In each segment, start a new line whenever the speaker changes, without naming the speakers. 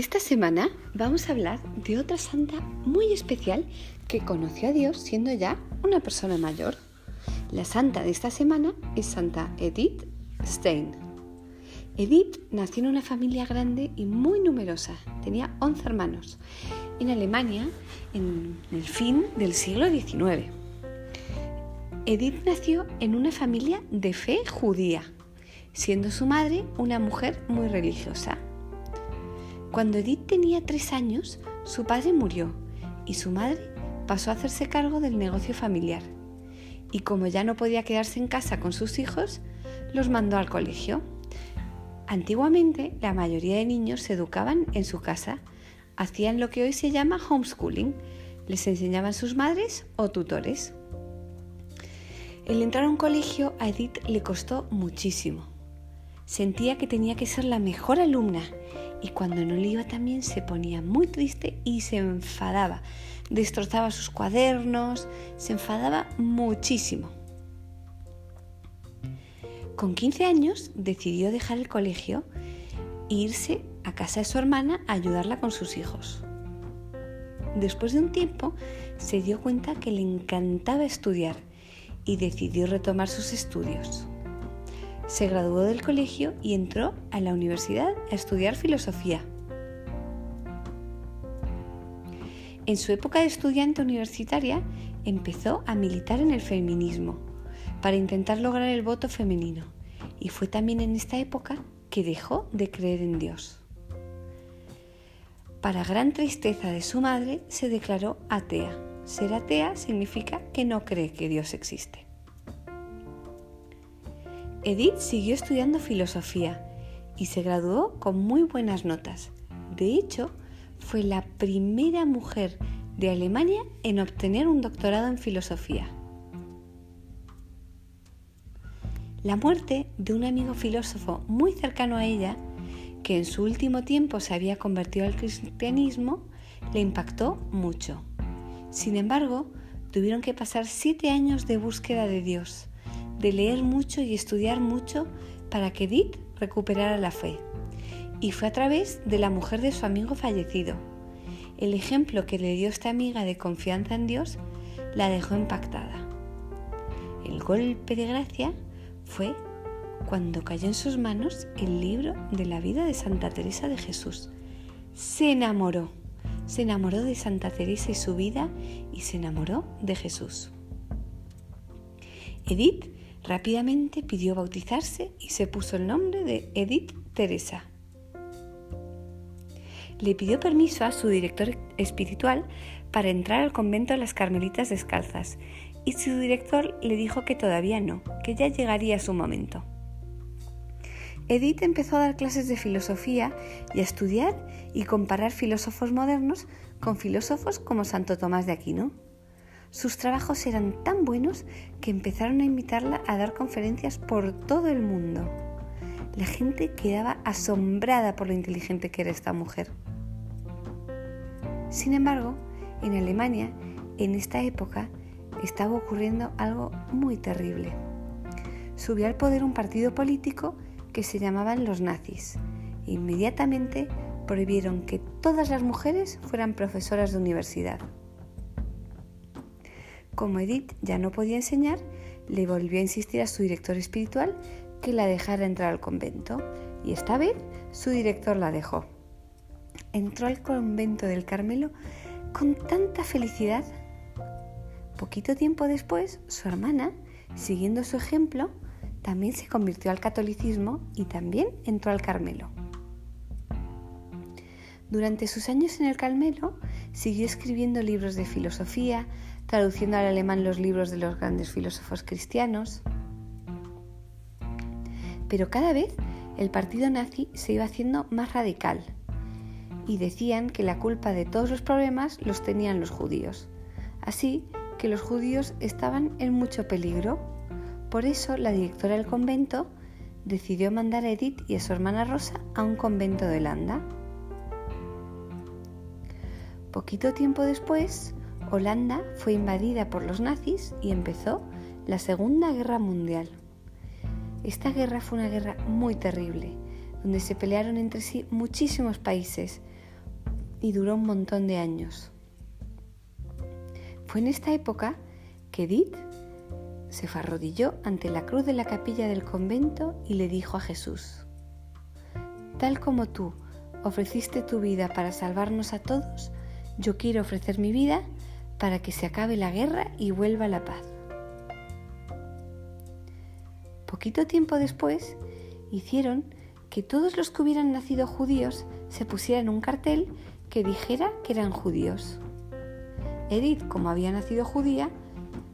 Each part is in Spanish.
Esta semana vamos a hablar de otra santa muy especial que conoció a Dios siendo ya una persona mayor. La santa de esta semana es Santa Edith Stein. Edith nació en una familia grande y muy numerosa. Tenía 11 hermanos en Alemania en el fin del siglo XIX. Edith nació en una familia de fe judía, siendo su madre una mujer muy religiosa. Cuando Edith tenía tres años, su padre murió y su madre pasó a hacerse cargo del negocio familiar. Y como ya no podía quedarse en casa con sus hijos, los mandó al colegio. Antiguamente, la mayoría de niños se educaban en su casa, hacían lo que hoy se llama homeschooling, les enseñaban sus madres o tutores. El entrar a un colegio a Edith le costó muchísimo. Sentía que tenía que ser la mejor alumna y cuando no le iba tan bien se ponía muy triste y se enfadaba. Destrozaba sus cuadernos, se enfadaba muchísimo. Con 15 años decidió dejar el colegio e irse a casa de su hermana a ayudarla con sus hijos. Después de un tiempo se dio cuenta que le encantaba estudiar y decidió retomar sus estudios. Se graduó del colegio y entró a la universidad a estudiar filosofía. En su época de estudiante universitaria empezó a militar en el feminismo para intentar lograr el voto femenino y fue también en esta época que dejó de creer en Dios. Para gran tristeza de su madre se declaró atea. Ser atea significa que no cree que Dios existe. Edith siguió estudiando filosofía y se graduó con muy buenas notas. De hecho, fue la primera mujer de Alemania en obtener un doctorado en filosofía. La muerte de un amigo filósofo muy cercano a ella, que en su último tiempo se había convertido al cristianismo, le impactó mucho. Sin embargo, tuvieron que pasar siete años de búsqueda de Dios de leer mucho y estudiar mucho para que Edith recuperara la fe. Y fue a través de la mujer de su amigo fallecido. El ejemplo que le dio esta amiga de confianza en Dios la dejó impactada. El golpe de gracia fue cuando cayó en sus manos el libro de la vida de Santa Teresa de Jesús. Se enamoró, se enamoró de Santa Teresa y su vida y se enamoró de Jesús. Edith Rápidamente pidió bautizarse y se puso el nombre de Edith Teresa. Le pidió permiso a su director espiritual para entrar al convento de las Carmelitas Descalzas y su director le dijo que todavía no, que ya llegaría su momento. Edith empezó a dar clases de filosofía y a estudiar y comparar filósofos modernos con filósofos como Santo Tomás de Aquino. Sus trabajos eran tan buenos que empezaron a invitarla a dar conferencias por todo el mundo. La gente quedaba asombrada por lo inteligente que era esta mujer. Sin embargo, en Alemania, en esta época, estaba ocurriendo algo muy terrible. Subió al poder un partido político que se llamaban los nazis inmediatamente prohibieron que todas las mujeres fueran profesoras de universidad. Como Edith ya no podía enseñar, le volvió a insistir a su director espiritual que la dejara entrar al convento y esta vez su director la dejó. Entró al convento del Carmelo con tanta felicidad. Poquito tiempo después, su hermana, siguiendo su ejemplo, también se convirtió al catolicismo y también entró al Carmelo. Durante sus años en el Carmelo, siguió escribiendo libros de filosofía, traduciendo al alemán los libros de los grandes filósofos cristianos. Pero cada vez el partido nazi se iba haciendo más radical y decían que la culpa de todos los problemas los tenían los judíos. Así que los judíos estaban en mucho peligro. Por eso la directora del convento decidió mandar a Edith y a su hermana Rosa a un convento de Holanda. Poquito tiempo después, Holanda fue invadida por los nazis y empezó la Segunda Guerra Mundial. Esta guerra fue una guerra muy terrible, donde se pelearon entre sí muchísimos países, y duró un montón de años. Fue en esta época que Edith se arrodilló ante la cruz de la capilla del convento y le dijo a Jesús, Tal como tú ofreciste tu vida para salvarnos a todos, yo quiero ofrecer mi vida para que se acabe la guerra y vuelva la paz. Poquito tiempo después, hicieron que todos los que hubieran nacido judíos se pusieran un cartel que dijera que eran judíos. Edith, como había nacido judía,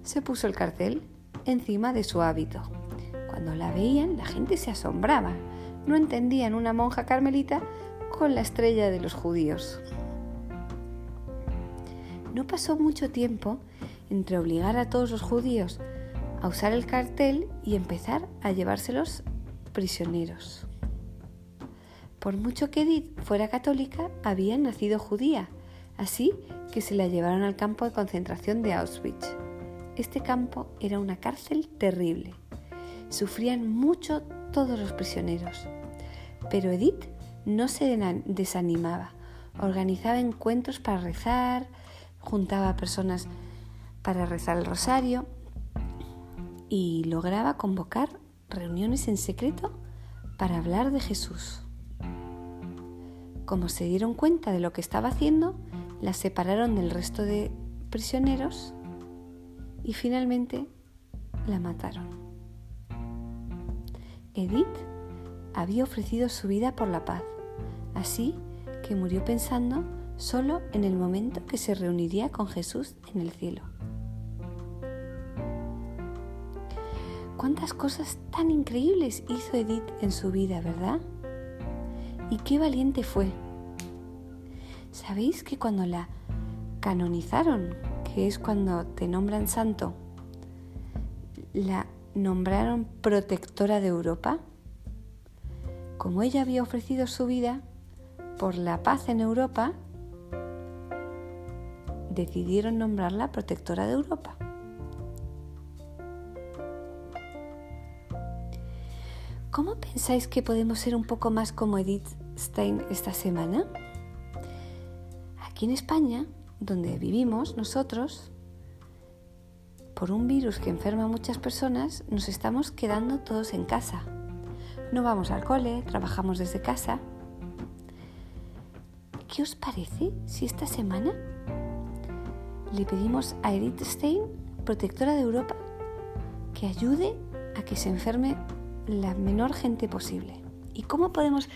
se puso el cartel encima de su hábito. Cuando la veían, la gente se asombraba. No entendían una monja carmelita con la estrella de los judíos. No pasó mucho tiempo entre obligar a todos los judíos a usar el cartel y empezar a llevárselos prisioneros. Por mucho que Edith fuera católica, había nacido judía, así que se la llevaron al campo de concentración de Auschwitz. Este campo era una cárcel terrible. Sufrían mucho todos los prisioneros. Pero Edith no se desanimaba. Organizaba encuentros para rezar, juntaba a personas para rezar el rosario y lograba convocar reuniones en secreto para hablar de Jesús. Como se dieron cuenta de lo que estaba haciendo, la separaron del resto de prisioneros y finalmente la mataron. Edith había ofrecido su vida por la paz, así que murió pensando solo en el momento que se reuniría con Jesús en el cielo. Cuántas cosas tan increíbles hizo Edith en su vida, ¿verdad? Y qué valiente fue. ¿Sabéis que cuando la canonizaron que es cuando te nombran santo, la nombraron protectora de Europa. Como ella había ofrecido su vida por la paz en Europa, decidieron nombrarla protectora de Europa. ¿Cómo pensáis que podemos ser un poco más como Edith Stein esta semana? Aquí en España donde vivimos nosotros, por un virus que enferma a muchas personas, nos estamos quedando todos en casa. No vamos al cole, trabajamos desde casa. ¿Qué os parece si esta semana le pedimos a Edith Stein, protectora de Europa, que ayude a que se enferme la menor gente posible? ¿Y cómo podemos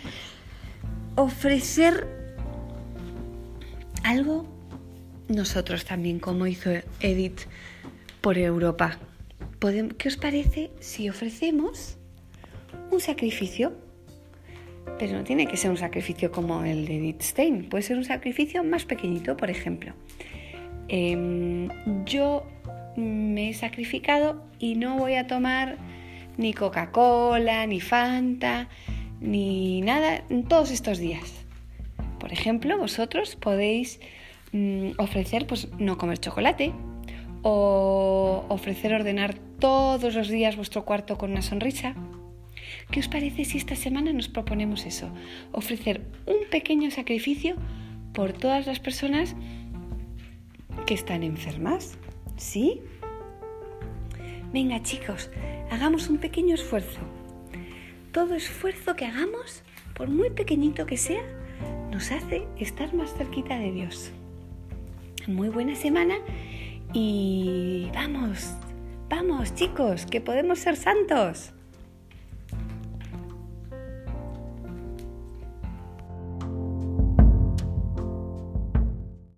ofrecer algo nosotros también, como hizo Edith por Europa. ¿Qué os parece si ofrecemos un sacrificio? Pero no tiene que ser un sacrificio como el de Edith Stein, puede ser un sacrificio más pequeñito, por ejemplo. Em, yo me he sacrificado y no voy a tomar ni Coca-Cola, ni Fanta, ni nada todos estos días. Por ejemplo, vosotros podéis Mm, ofrecer pues no comer chocolate o ofrecer ordenar todos los días vuestro cuarto con una sonrisa. ¿Qué os parece si esta semana nos proponemos eso? Ofrecer un pequeño sacrificio por todas las personas que están enfermas. ¿Sí? Venga chicos, hagamos un pequeño esfuerzo. Todo esfuerzo que hagamos, por muy pequeñito que sea, nos hace estar más cerquita de Dios muy buena semana y vamos, vamos chicos, que podemos ser santos.